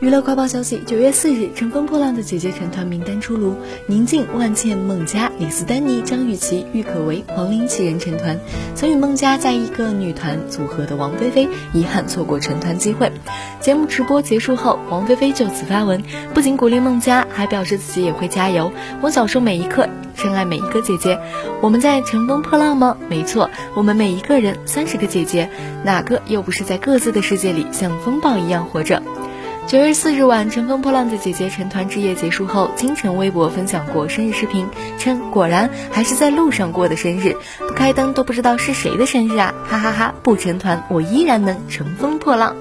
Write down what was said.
娱乐快报消息：九月四日，乘风破浪的姐姐成团名单出炉，宁静、万茜、孟佳、李斯丹妮、张雨绮、郁可唯、黄龄七人成团。曾与孟佳在一个女团组合的王菲菲，遗憾错过成团机会。节目直播结束后，王菲菲就此发文，不仅鼓励孟佳，还表示自己也会加油。我享受每一刻，深爱每一个姐姐。我们在乘风破浪吗？没错，我们每一个人三十个姐姐，哪个又不是在各自的世界里像风暴一样活着？九月四日晚，乘风破浪的姐姐成团之夜结束后，金晨微博分享过生日视频，称果然还是在路上过的生日，不开灯都不知道是谁的生日啊！哈哈哈！不成团，我依然能乘风破浪。